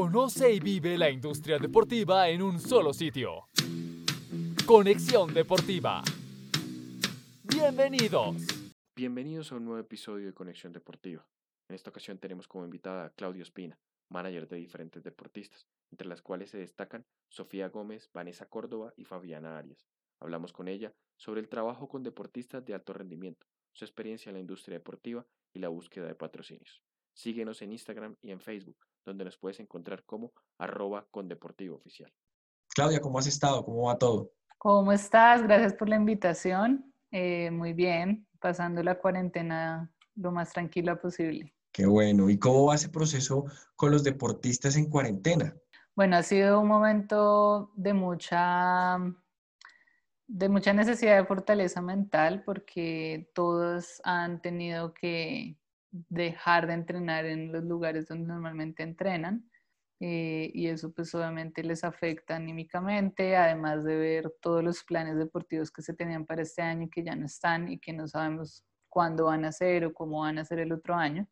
Conoce y vive la industria deportiva en un solo sitio. Conexión Deportiva. Bienvenidos. Bienvenidos a un nuevo episodio de Conexión Deportiva. En esta ocasión tenemos como invitada a Claudio Espina, manager de diferentes deportistas, entre las cuales se destacan Sofía Gómez, Vanessa Córdoba y Fabiana Arias. Hablamos con ella sobre el trabajo con deportistas de alto rendimiento, su experiencia en la industria deportiva y la búsqueda de patrocinios. Síguenos en Instagram y en Facebook, donde nos puedes encontrar como arroba con Deportivo Oficial. Claudia, ¿cómo has estado? ¿Cómo va todo? ¿Cómo estás? Gracias por la invitación. Eh, muy bien, pasando la cuarentena lo más tranquila posible. Qué bueno. ¿Y cómo va ese proceso con los deportistas en cuarentena? Bueno, ha sido un momento de mucha, de mucha necesidad de fortaleza mental porque todos han tenido que dejar de entrenar en los lugares donde normalmente entrenan. Eh, y eso pues obviamente les afecta anímicamente, además de ver todos los planes deportivos que se tenían para este año y que ya no están y que no sabemos cuándo van a ser o cómo van a ser el otro año.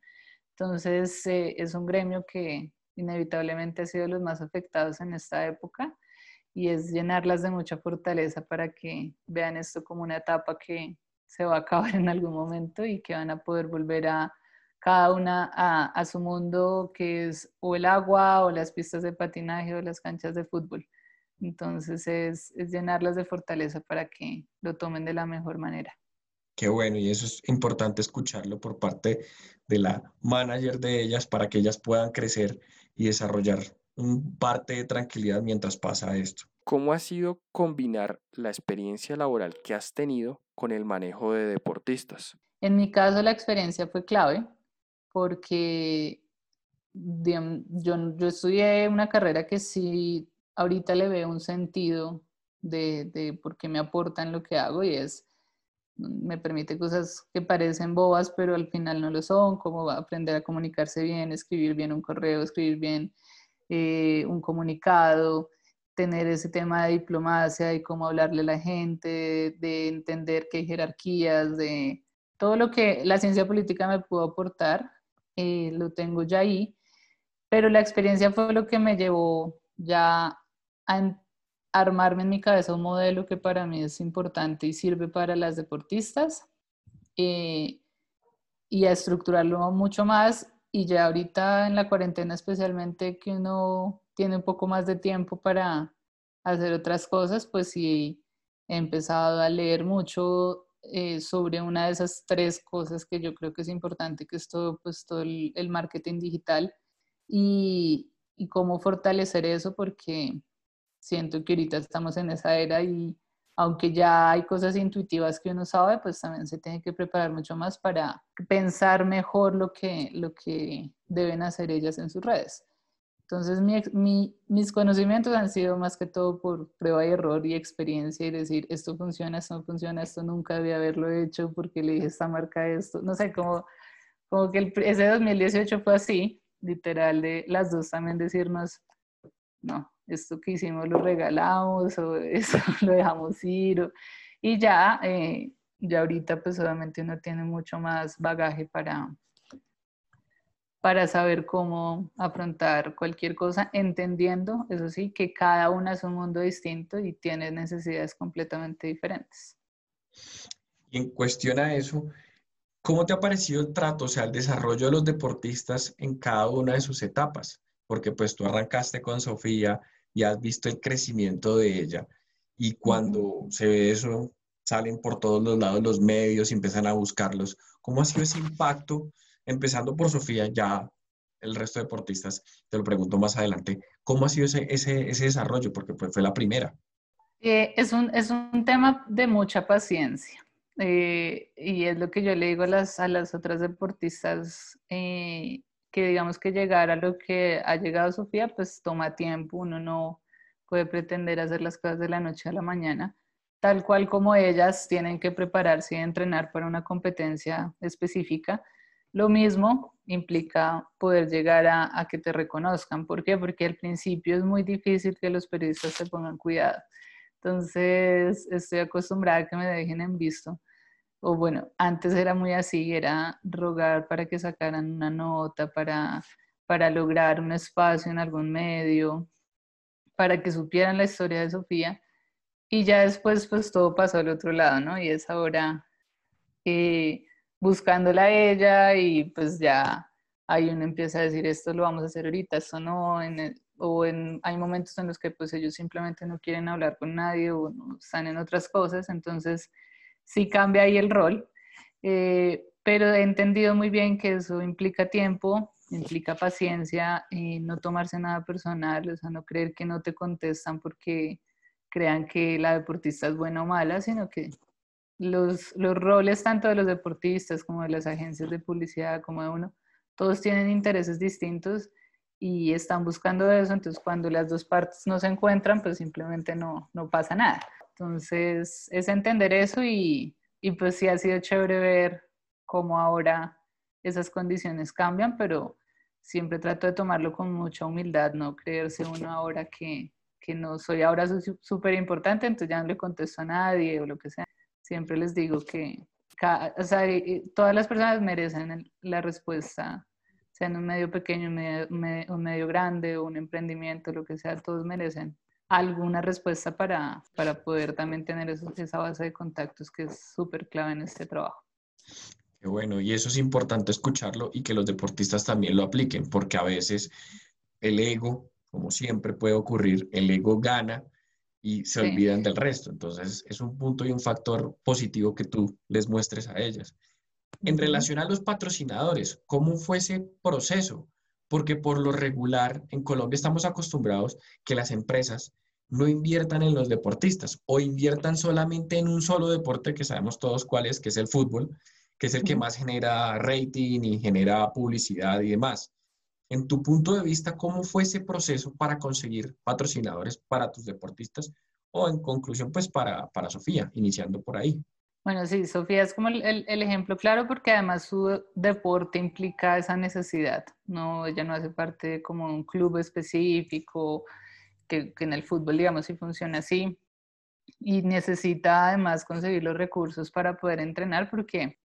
Entonces eh, es un gremio que inevitablemente ha sido de los más afectados en esta época y es llenarlas de mucha fortaleza para que vean esto como una etapa que se va a acabar en algún momento y que van a poder volver a cada una a, su mundo, que es o el agua, o las pistas de patinaje, o las canchas de fútbol. Entonces es, es llenarlas de fortaleza para que lo tomen de la mejor manera. Qué bueno, y eso es importante escucharlo por parte de la manager de ellas para que ellas puedan crecer y desarrollar un parte de tranquilidad mientras pasa esto. ¿Cómo ha sido combinar la experiencia laboral que has tenido con el manejo de deportistas? En mi caso la experiencia fue clave porque yo, yo estudié una carrera que sí ahorita le veo un sentido de, de por qué me aportan lo que hago y es, me permite cosas que parecen bobas, pero al final no lo son, como aprender a comunicarse bien, escribir bien un correo, escribir bien eh, un comunicado, tener ese tema de diplomacia y cómo hablarle a la gente, de entender hay jerarquías, de todo lo que la ciencia política me pudo aportar, eh, lo tengo ya ahí, pero la experiencia fue lo que me llevó ya a armarme en mi cabeza un modelo que para mí es importante y sirve para las deportistas eh, y a estructurarlo mucho más. Y ya ahorita en la cuarentena especialmente que uno tiene un poco más de tiempo para hacer otras cosas, pues sí he empezado a leer mucho eh, sobre una de esas tres cosas que yo creo que es importante, que es todo, pues, todo el, marketing digital y, y, cómo fortalecer eso, porque siento que ahorita estamos en esa era y aunque ya hay cosas intuitivas que uno sabe, pues también se tiene que preparar mucho más para pensar mejor lo que, lo que deben hacer ellas en sus redes. Entonces, mis conocimientos han sido más que todo por prueba y error y experiencia y decir, esto funciona, esto no funciona, esto nunca debía haberlo hecho porque le dije esta marca esto. No sé, como, como que ese 2018 fue así, literal, de las dos también decirnos, no, esto que hicimos lo regalamos o eso lo dejamos ir. y ya, eh, ya ahorita pues obviamente uno tiene mucho más bagaje para para saber cómo afrontar cualquier cosa, entendiendo, eso sí, que cada una es un mundo distinto y tiene necesidades completamente diferentes. Y en cuestión a eso, ¿cómo te ha parecido el trato, o sea, el desarrollo de los deportistas en cada una de sus etapas? Porque pues tú arrancaste con Sofía y has visto el crecimiento de ella. Y cuando se ve eso, salen por todos los lados los medios y empiezan a buscarlos. ¿Cómo ha sido ese impacto? Empezando por Sofía, ya el resto de deportistas, te lo pregunto más adelante, ¿cómo ha sido ese, ese, desarrollo? Porque fue la primera. Eh, es, un, es un tema de mucha paciencia. Eh, y es lo que yo le digo a las, a las otras deportistas, eh, que digamos que llegar a lo que ha llegado Sofía, pues toma tiempo, uno no puede pretender hacer las cosas de la noche a la mañana, tal cual como ellas tienen que prepararse y entrenar para una competencia específica lo mismo implica poder llegar a, que te reconozcan. ¿Por qué? Porque al principio es muy difícil que los periodistas se pongan cuidado. Entonces, estoy acostumbrada a que me dejen en visto. O bueno, antes era muy así, era rogar para que sacaran una nota, para para lograr un espacio en algún medio, para que supieran la historia de Sofía. Y ya después, pues todo pasó al otro lado, ¿no? Y es ahora eh, buscándola a ella y pues ya ahí uno empieza a decir esto lo vamos a hacer ahorita, esto no, en o en, hay momentos en los que pues ellos simplemente no quieren hablar con nadie o están en otras cosas, entonces sí cambia ahí el rol, eh, pero he entendido muy bien que eso implica tiempo, implica paciencia y no tomarse nada personal, o sea, no creer que no te contestan porque crean que la deportista es buena o mala, sino que los, los roles tanto de los deportistas como de las agencias de publicidad como de uno, todos tienen intereses distintos y están buscando eso, entonces cuando las dos partes no se encuentran, pues simplemente no, no pasa nada. Entonces es entender eso y, y pues sí ha sido chévere ver cómo ahora esas condiciones cambian, pero siempre trato de tomarlo con mucha humildad, no creerse uno ahora que, que no soy ahora súper importante, entonces ya no le contesto a nadie o lo que sea. Siempre les digo que todas las personas merecen la respuesta sea en un medio pequeño, un medio, grande o un emprendimiento, lo que sea, todos merecen alguna respuesta para, para poder también tener esa base de contactos que es súper clave en este trabajo. Qué bueno, y eso es importante escucharlo y que los deportistas también lo apliquen, porque a veces el ego, como siempre puede ocurrir, el ego gana y se olvidan del resto. Entonces es un punto y un factor positivo que tú les muestres a ellas. En relación a los patrocinadores, ¿cómo fue ese proceso? Porque por lo regular en Colombia estamos acostumbrados que las empresas no inviertan en los deportistas o inviertan solamente en un solo deporte que sabemos todos cuál es, que es el fútbol, que es el que más genera rating y genera publicidad y demás. En tu punto de vista, ¿cómo fue ese proceso para conseguir patrocinadores para tus deportistas? O en conclusión, pues para, para Sofía, iniciando por ahí. Bueno, sí, Sofía es como el, el, ejemplo claro porque además su deporte implica esa necesidad, ¿no? Ella no hace parte de como un club específico, que, que en el fútbol, digamos, sí funciona así, y necesita además conseguir los recursos para poder entrenar porque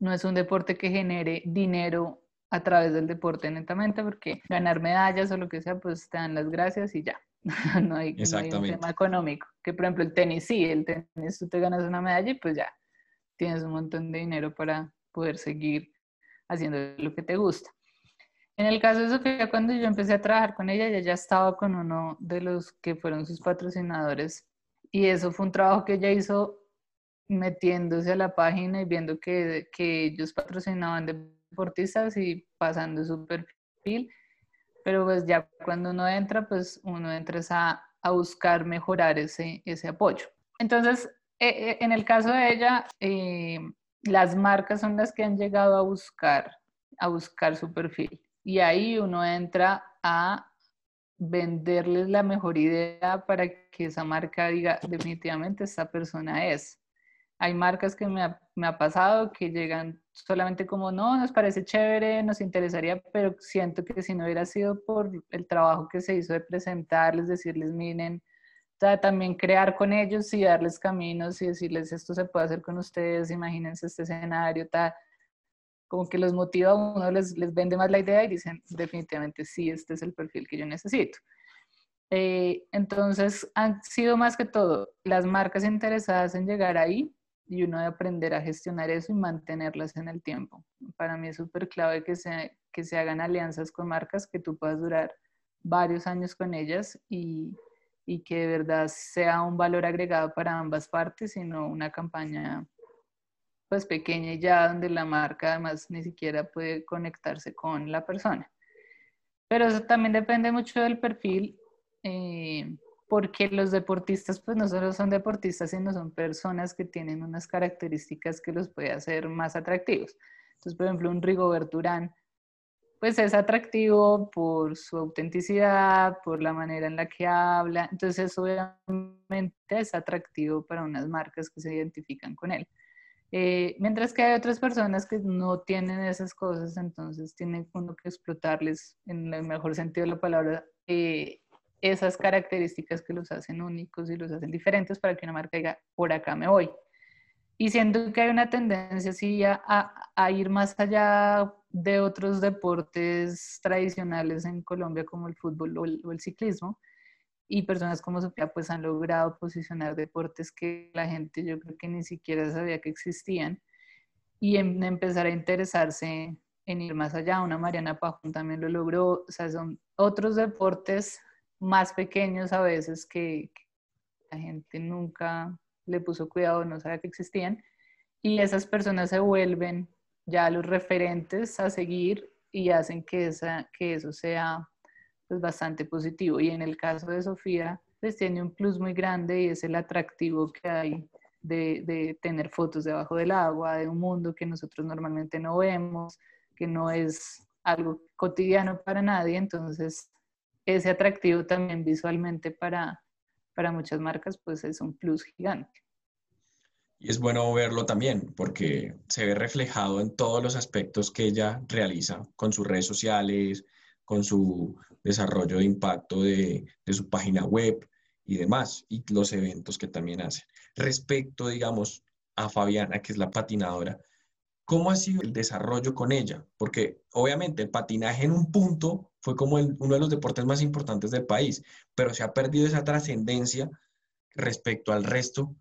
no es un deporte que genere dinero a través del deporte netamente, porque ganar medallas o lo que sea, pues te dan las gracias y ya. no, hay, no, hay, un tema económico. Que por ejemplo el tenis, sí, el tenis tú te ganas una medalla y pues ya tienes un montón de dinero para poder seguir haciendo lo que te gusta. En el caso de Sofía, cuando yo empecé a trabajar con ella, ella ya estaba con uno de los que fueron sus patrocinadores y eso fue un trabajo que ella hizo metiéndose a la página y viendo que, que ellos patrocinaban deportistas y pasando su perfil, pero pues ya cuando uno entra, pues uno entra a, a buscar mejorar ese, ese apoyo. Entonces, eh, en el caso de ella, eh, las marcas son las que han llegado a buscar, a buscar su perfil. Y ahí uno entra a venderles la mejor idea para que esa marca diga, definitivamente esta persona es. Hay marcas que me ha, me ha, pasado que llegan solamente como, no, nos parece chévere, nos interesaría, pero siento que si no hubiera sido por el trabajo que se hizo de presentarles, decirles, miren, también crear con ellos y darles caminos y decirles esto se puede hacer con ustedes, imagínense este escenario, tal. Como que los motiva uno, les, les vende más la idea y dicen definitivamente sí, este es el perfil que yo necesito. Eh, entonces han sido más que todo las marcas interesadas en llegar ahí y uno de aprender a gestionar eso y mantenerlas en el tiempo. Para mí es súper clave que se, que se hagan alianzas con marcas que tú puedas durar varios años con ellas y, y que de verdad sea un valor agregado para ambas partes, sino una campaña pues pequeña y ya donde la marca además ni siquiera puede conectarse con la persona. Pero eso también depende mucho del perfil, eh, porque los deportistas pues no solo son deportistas, sino son personas que tienen unas características que los puede hacer más atractivos. Entonces, por ejemplo, un Rigobert Urán pues es atractivo por su autenticidad, por la manera en la que habla. Entonces, obviamente es atractivo para unas marcas que se identifican con él. Eh, mientras que hay otras personas que no tienen esas cosas, entonces tienen uno que explotarles, en el mejor sentido de la palabra, eh, esas características que los hacen únicos y los hacen diferentes para que una marca diga, por acá me voy. Y siento que hay una tendencia así a, a, ir más allá de otros deportes tradicionales en Colombia como el fútbol o el, ciclismo. Y personas como Sofía pues han logrado posicionar deportes que la gente yo creo que ni siquiera sabía que existían y en, empezar a interesarse en ir más allá. Una Mariana Pajón también lo logró. O sea, son otros deportes más pequeños a veces que, la gente nunca le puso cuidado, no sabía que existían. Y esas personas se vuelven ya los referentes a seguir y hacen que, esa, que eso sea pues, bastante positivo. Y en el caso de Sofía, pues tiene un plus muy grande y es el atractivo que hay de, de, tener fotos debajo del agua, de un mundo que nosotros normalmente no vemos, que no es algo cotidiano para nadie. Entonces, ese atractivo también visualmente para, para muchas marcas, pues es un plus gigante. Y es bueno verlo también porque se ve reflejado en todos los aspectos que ella realiza con sus redes sociales, con su desarrollo de impacto de, de su página web y demás, y los eventos que también hace. Respecto, digamos, a Fabiana, que es la patinadora, ¿cómo ha sido el desarrollo con ella? Porque obviamente el patinaje en un punto fue como uno de los deportes más importantes del país, pero se ha perdido esa trascendencia respecto al resto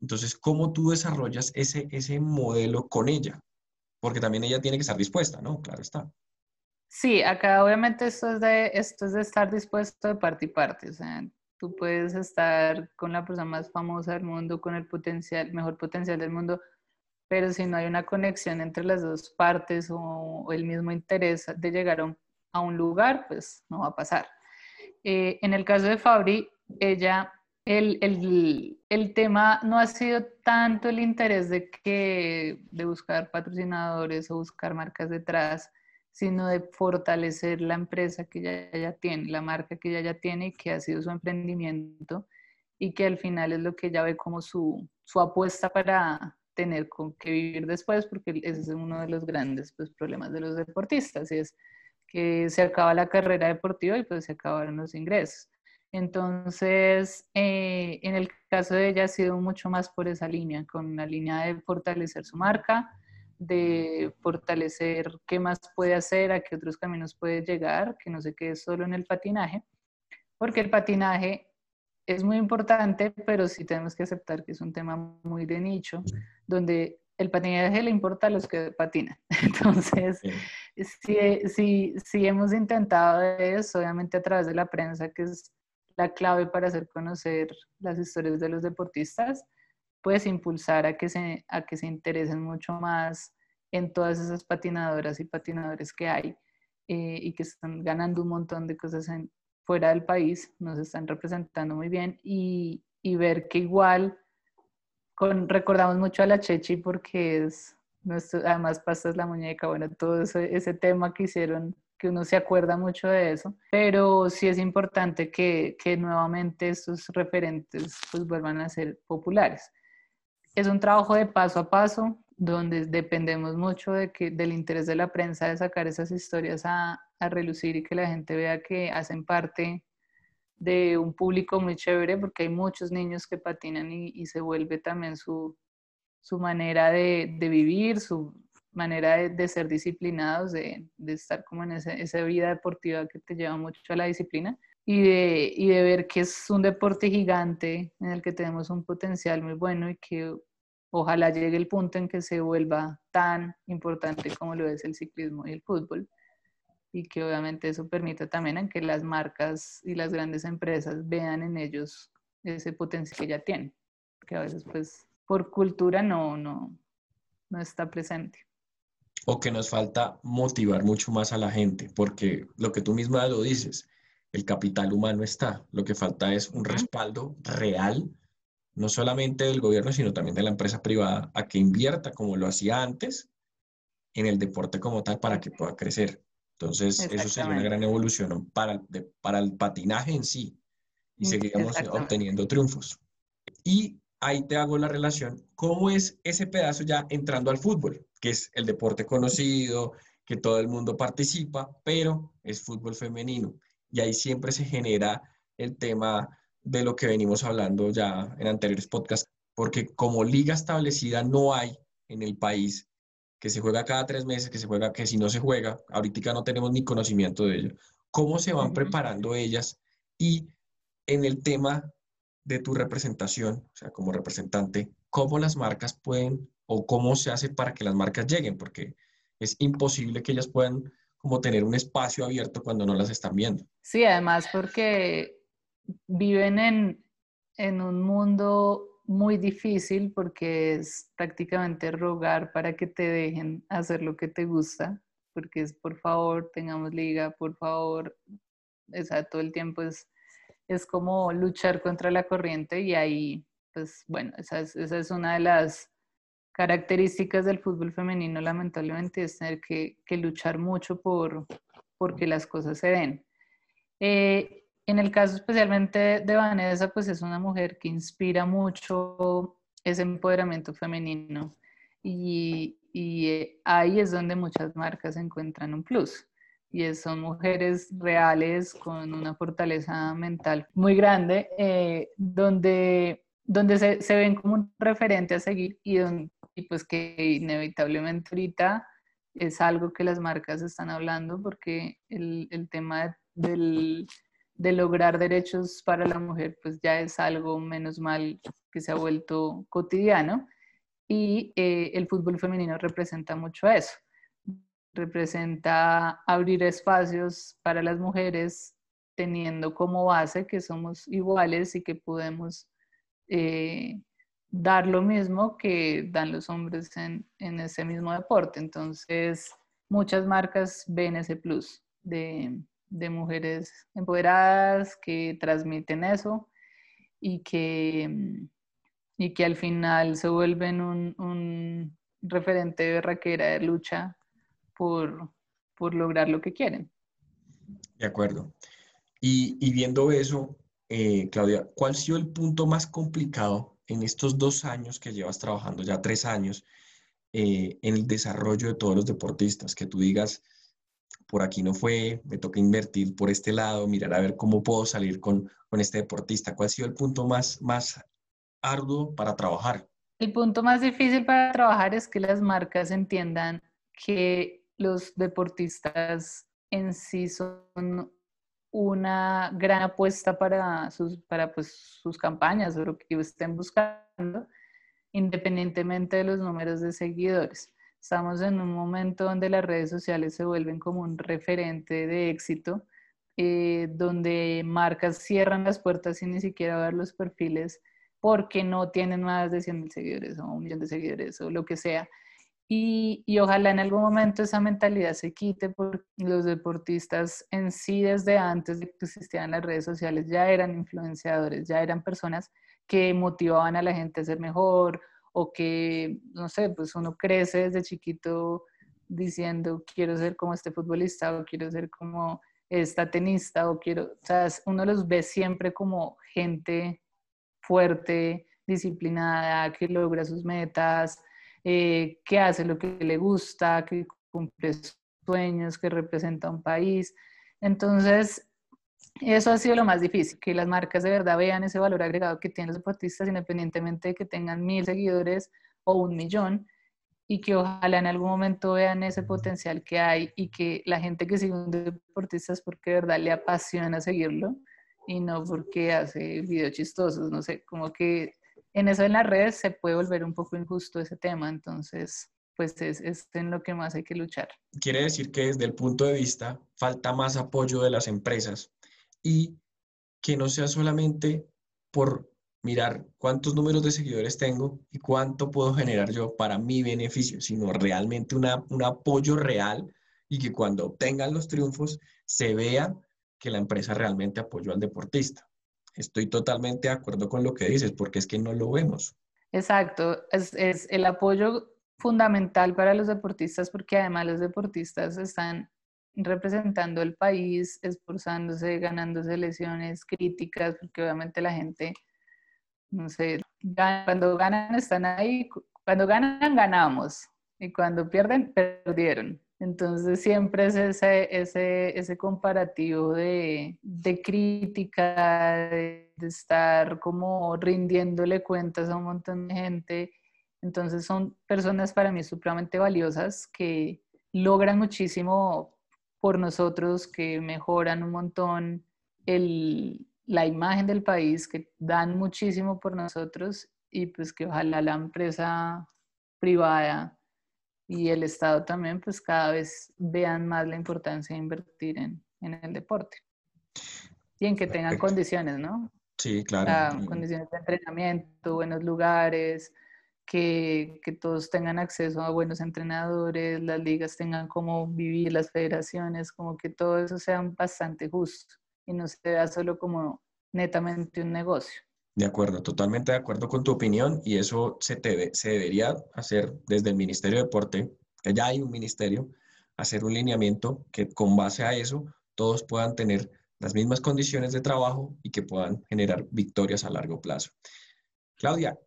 entonces, ¿cómo tú desarrollas ese, ese modelo con ella? Porque también ella tiene que estar dispuesta, ¿no? Claro está. Sí, acá obviamente esto es de, esto es de estar dispuesto de parte y parte. O sea, tú puedes estar con la persona más famosa del mundo, con el potencial, mejor potencial del mundo, pero si no hay una conexión entre las dos partes o, el mismo interés de llegar a un, lugar, pues no va a pasar. Eh, en el caso de Fabri, ella el, tema no ha sido tanto el interés de, que, de buscar patrocinadores o buscar marcas detrás, sino de fortalecer la empresa que ella ya tiene, la marca que ella ya tiene y que ha sido su emprendimiento y que al final es lo que ella ve como su, apuesta para tener con qué vivir después, porque ese es uno de los grandes pues, problemas de los deportistas, y es que se acaba la carrera deportiva y pues se acabaron los ingresos. Entonces, eh, en el caso de ella ha sido mucho más por esa línea, con la línea de fortalecer su marca, de fortalecer qué más puede hacer, a qué otros caminos puede llegar, que no se quede solo en el patinaje, porque el patinaje es muy importante, pero sí tenemos que aceptar que es un tema muy de nicho, donde el patinaje le importa a los que patinan. Entonces, sí, sí hemos intentado eso, obviamente a través de la prensa, que es la clave para hacer conocer las historias de los deportistas, pues impulsar a que se, a que se interesen mucho más en todas esas patinadoras y patinadores que hay eh, y que están ganando un montón de cosas en, fuera del país, nos están representando muy bien y, y ver que igual con, recordamos mucho a la Chechi porque es nuestro, además Pasta es la muñeca, bueno, todo ese, ese tema que hicieron que uno se acuerda mucho de eso, pero sí es importante que, que nuevamente estos referentes pues vuelvan a ser populares. Es un trabajo de paso a paso, donde dependemos mucho de que, del interés de la prensa de sacar esas historias a, a relucir y que la gente vea que hacen parte de un público muy chévere, porque hay muchos niños que patinan y, se vuelve también su, su manera de, de vivir, su, manera de, ser disciplinados, de, estar como en esa vida deportiva que te lleva mucho a la disciplina y de, y de ver que es un deporte gigante en el que tenemos un potencial muy bueno y que ojalá llegue el punto en que se vuelva tan importante como lo es el ciclismo y el fútbol y que obviamente eso permita también en que las marcas y las grandes empresas vean en ellos ese potencial que ya tienen, que a veces pues por cultura no, no, no está presente. O que nos falta motivar mucho más a la gente, porque lo que tú misma lo dices, el capital humano está, lo que falta es un respaldo real, no solamente del gobierno, sino también de la empresa privada, a que invierta como lo hacía antes en el deporte como tal para que pueda crecer. Entonces, eso sería una gran evolución para, para el patinaje en sí y mm, seguiríamos obteniendo triunfos. Y ahí te hago la relación, ¿cómo es ese pedazo ya entrando al fútbol? que es el deporte conocido, que todo el mundo participa, pero es fútbol femenino. Y ahí siempre se genera el tema de lo que venimos hablando ya en anteriores podcasts, porque como liga establecida no hay en el país que se juega cada tres meses, que se juega, que si no se juega, ahorita no tenemos ni conocimiento de ello. ¿Cómo se van preparando ellas? Y en el tema de tu representación, o sea, como representante, ¿cómo las marcas pueden o cómo se hace para que las marcas lleguen? Porque es imposible que ellas puedan como tener un espacio abierto cuando no las están viendo. Sí, además porque viven en, en un mundo muy difícil porque es prácticamente rogar para que te dejen hacer lo que te gusta, porque es por favor, tengamos liga, por favor, o sea, todo el tiempo es, es como luchar contra la corriente y ahí, pues bueno, esa es, esa es una de las características del fútbol femenino, lamentablemente, es tener que, luchar mucho por, que las cosas se den. Eh, en el caso especialmente de Vanessa, pues es una mujer que inspira mucho ese empoderamiento femenino y, eh, ahí es donde muchas marcas encuentran un plus. Y son mujeres reales con una fortaleza mental muy grande, eh, donde, donde se, ven como un referente a seguir y, y pues que inevitablemente ahorita es algo que las marcas están hablando porque el, el tema del de lograr derechos para la mujer, pues ya es algo menos mal que se ha vuelto cotidiano. Y eh, el fútbol femenino representa mucho eso. Representa abrir espacios para las mujeres teniendo como base que somos iguales y que podemos eh, dar lo mismo que dan los hombres en, en ese mismo deporte. Entonces, muchas marcas ven ese plus de, de mujeres empoderadas que transmiten eso y que, y que al final se vuelven un, referente de raquera de lucha por, lograr lo que quieren. De acuerdo. Y, viendo eso, eh, Claudia, ¿cuál ha sido el punto más complicado en estos dos años que llevas trabajando, ya tres años, eh, en el desarrollo de todos los deportistas? Que tú digas, por aquí no fue, me toca invertir por este lado, mirar a ver cómo puedo salir con, con este deportista. ¿Cuál ha sido el punto más, más arduo para trabajar? El punto más difícil para trabajar es que las marcas entiendan que los deportistas en sí son una gran apuesta para sus, para pues, sus campañas o lo que estén buscando, independientemente de los números de seguidores. Estamos en un momento donde las redes sociales se vuelven como un referente de éxito, eh, donde marcas cierran las puertas sin ni siquiera ver los perfiles porque no tienen más de 100 mil seguidores o un millón de seguidores o lo que sea. Y, y, ojalá en algún momento esa mentalidad se quite porque los deportistas en sí desde antes de que existieran las redes sociales ya eran influenciadores, ya eran personas que motivaban a la gente a ser mejor o que, no sé, pues uno crece desde chiquito diciendo quiero ser como este futbolista o quiero ser como esta tenista o quiero, o sea, uno los ve siempre como gente fuerte, disciplinada, que logra sus metas, eh, que hace lo que le gusta, que cumple sueños, que representa un país. Entonces, eso ha sido lo más difícil, que las marcas de verdad vean ese valor agregado que tienen los deportistas independientemente de que tengan mil seguidores o un millón y que ojalá en algún momento vean ese potencial que hay y que la gente que sigue un deportista es porque de verdad le apasiona seguirlo y no porque hace videos chistosos, no sé, como que en eso en las redes se puede volver un poco injusto ese tema, entonces pues es, es en lo que más hay que luchar. Quiere decir que desde el punto de vista falta más apoyo de las empresas y que no sea solamente por mirar cuántos números de seguidores tengo y cuánto puedo generar yo para mi beneficio, sino realmente una, un apoyo real y que cuando obtengan los triunfos se vea que la empresa realmente apoyó al deportista. Estoy totalmente de acuerdo con lo que dices, porque es que no lo vemos. Exacto, es, es el apoyo fundamental para los deportistas, porque además los deportistas están representando el país, esforzándose, ganándose lesiones críticas, porque obviamente la gente, no sé, cuando ganan están ahí, cuando ganan ganamos y cuando pierden perdieron. Entonces siempre es ese, ese, ese comparativo de, de crítica, de, estar como rindiéndole cuentas a un montón de gente Entonces son personas para mí supremamente valiosas que logran muchísimo por nosotros, que mejoran un montón la imagen del país, que dan muchísimo por nosotros y pues que ojalá la empresa privada y el Estado también pues cada vez vean más la importancia de invertir en, el deporte y en que tengan condiciones, ¿no? Sí, claro. condiciones de entrenamiento, buenos lugares, que, todos tengan acceso a buenos entrenadores, las ligas tengan cómo vivir, las federaciones, como que todo eso sea bastante justo y no se vea solo como netamente un negocio. De acuerdo, totalmente de acuerdo con tu opinión y eso se, te, se debería hacer desde el Ministerio de Deporte, que ya hay un ministerio, hacer un lineamiento que con base a eso todos puedan tener las mismas condiciones de trabajo y que puedan generar victorias a largo plazo. Claudia,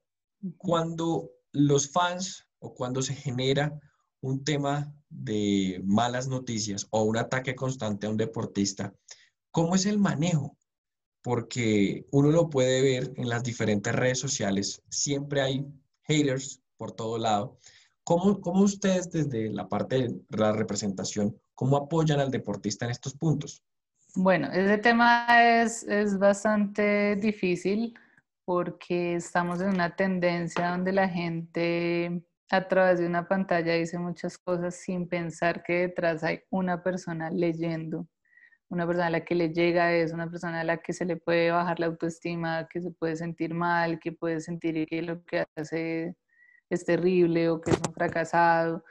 cuando los fans o cuando se genera un tema de malas noticias o un ataque constante a un deportista, ¿cómo es el manejo? Porque uno lo puede ver en las diferentes redes sociales, siempre hay haters por todo lado. ¿Cómo, cómo ustedes desde la parte de la representación, cómo apoyan al deportista en estos puntos? Bueno, ese tema es, es bastante difícil porque estamos en una tendencia donde la gente a través de una pantalla dice muchas cosas sin pensar que detrás hay una persona leyendo, una persona a la que le llega es una persona a la que se le puede bajar la autoestima, que se puede sentir mal, que puede sentir que lo que hace es terrible o que es un fracasado.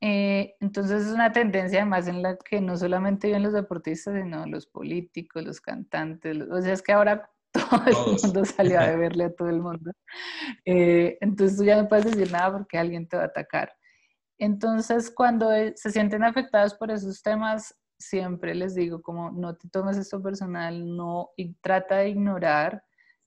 Eh, entonces es una tendencia además en la que no solamente viven los deportistas, sino los políticos, los cantantes, o sea, es que ahora todo el mundo salió a verle a todo el mundo. Eh, entonces tú ya no puedes decir nada porque alguien te va a atacar. Entonces, cuando eh, se sienten afectados por esos temas, siempre les digo como no te tomes esto personal, no y trata de ignorar.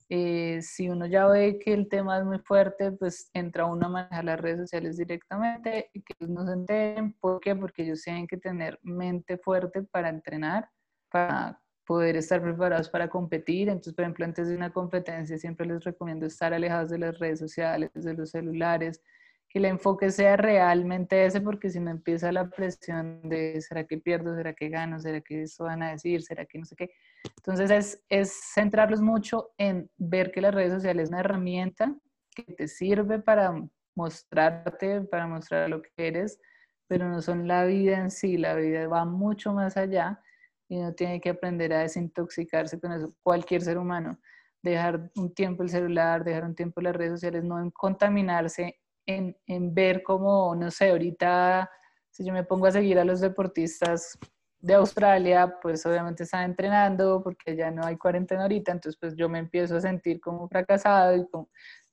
Eh, si uno ya ve que el tema es muy fuerte, pues entra uno a manejar las redes sociales directamente y que no se enteren. ¿Por qué? Porque ellos tienen que tener mente fuerte para entrenar, para poder estar preparados para competir. Entonces, por ejemplo, antes de una competencia siempre les recomiendo estar alejados de las redes sociales, de los celulares, que el enfoque sea realmente ese, porque si no empieza la presión de ¿será que pierdo? ¿Será que gano? ¿Será que eso van a decir? ¿Será que no sé qué? Entonces, es, es centrarlos mucho en ver que las redes sociales es una herramienta que te sirve para mostrarte, para mostrar lo que eres, pero no son la vida en sí, la vida va mucho más allá y uno tiene que aprender a desintoxicarse con eso. Cualquier ser humano, dejar un tiempo el celular, dejar un tiempo las redes sociales, no en contaminarse, en, en ver cómo, no sé, ahorita si yo me pongo a seguir a los deportistas de Australia, pues obviamente están entrenando porque ya no hay cuarentena ahorita, entonces pues yo me empiezo a sentir como fracasado y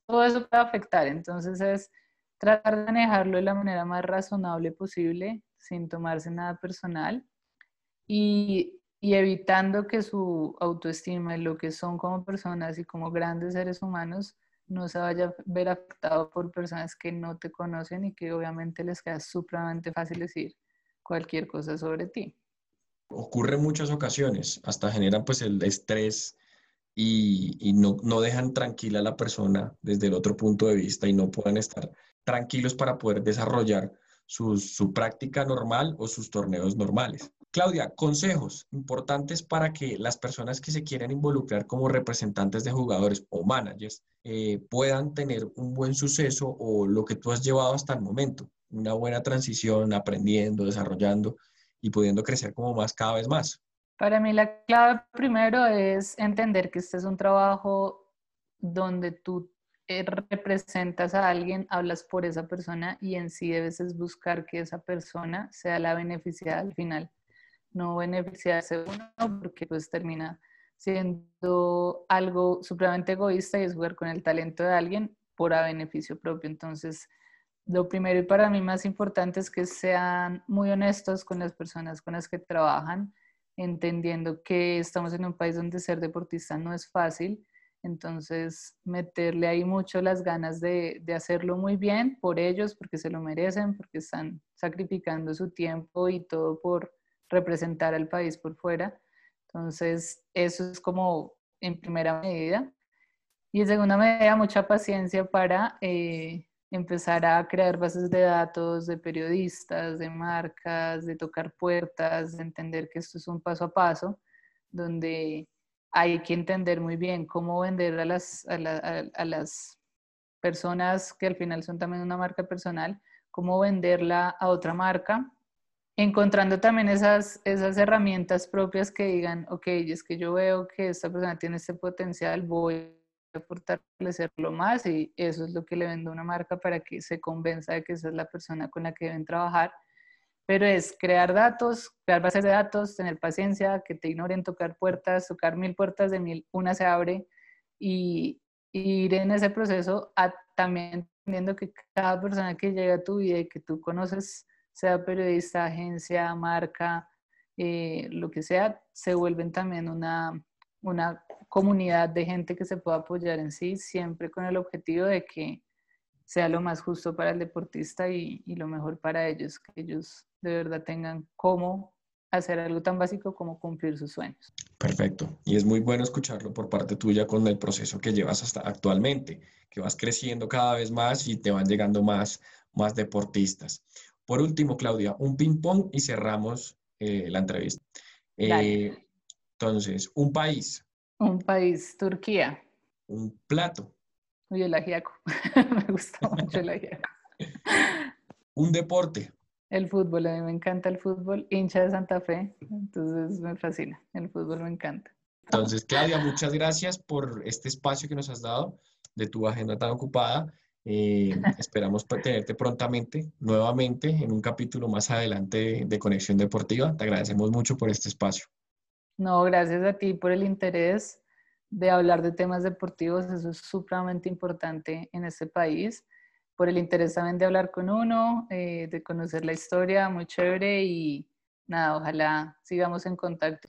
todo eso puede afectar. Entonces es tratar de manejarlo de la manera más razonable posible, sin tomarse nada personal y, evitando que su autoestima y lo que son como personas y como grandes seres humanos no se vaya a ver afectado por personas que no te conocen y que obviamente les queda supremamente fácil decir cualquier cosa sobre ti. Ocurre en muchas ocasiones, hasta generan pues el estrés y, no, no, dejan tranquila a la persona desde el otro punto de vista y no puedan estar tranquilos para poder desarrollar su, su práctica normal o sus torneos normales. Claudia, consejos importantes para que las personas que se quieran involucrar como representantes de jugadores o managers eh, puedan tener un buen suceso o lo que tú has llevado hasta el momento, una buena transición, aprendiendo, desarrollando y pudiendo crecer como más cada vez más. Para mí la clave primero es entender que este es un trabajo donde tú eh, representas a alguien, hablas por esa persona y en sí debes buscar que esa persona sea la beneficiada al final no beneficiarse uno porque pues termina siendo algo supremamente egoísta y es jugar con el talento de alguien por a beneficio propio. Entonces, lo primero y para mí más importante es que sean muy honestos con las personas con las que trabajan, entendiendo que estamos en un país donde ser deportista no es fácil. Entonces, meterle ahí mucho las ganas de, de hacerlo muy bien por ellos, porque se lo merecen, porque están sacrificando su tiempo y todo por, representar al país por fuera. Entonces, eso es como en primera medida. Y en segunda medida, mucha paciencia para, eh, empezar a crear bases de datos de periodistas, de marcas, de tocar puertas, de entender que esto es un paso a paso, donde hay que entender muy bien cómo vender a las, a, las personas que al final son también una marca personal, cómo venderla a otra marca, encontrando también esas, esas herramientas propias que digan, ok, es que yo veo que esta persona tiene este potencial, voy a fortalecerlo más y eso es lo que le vendo a una marca para que se convenza de que esa es la persona con la que deben trabajar. Pero es crear datos, crear bases de datos, tener paciencia, que te ignoren, tocar puertas, tocar mil puertas de mil, una se abre y, ir en ese proceso también entendiendo que cada persona que llega a tu vida y que tú conoces, sea periodista, agencia, marca, eh, lo que sea, se vuelven también una, una comunidad de gente que se pueda apoyar en sí, siempre con el objetivo de que sea lo más justo para el deportista y, y lo mejor para ellos, que ellos de verdad tengan cómo hacer algo tan básico como cumplir sus sueños. Perfecto. Y es muy bueno escucharlo por parte tuya con el proceso que llevas hasta actualmente, que vas creciendo cada vez más y te van llegando más, más deportistas. Por último, Claudia, un ping-pong y cerramos eh, la entrevista. Eh, entonces, un país. Un país, Turquía. Un plato. Uy, el ajiaco. Me gusta mucho el ajiaco. un deporte. El fútbol, a mí me encanta el fútbol, hincha de Santa Fe, entonces me fascina, el fútbol me encanta. Entonces, Claudia, muchas gracias por este espacio que nos has dado de tu agenda tan ocupada. Eh, esperamos tenerte prontamente, nuevamente, en un capítulo más adelante de Conexión Deportiva. Te agradecemos mucho por este espacio. No, gracias a ti por el interés de hablar de temas deportivos. Eso es supremamente importante en este país por el interés también de hablar con uno, eh, de conocer la historia, muy chévere y nada, ojalá sigamos en contacto.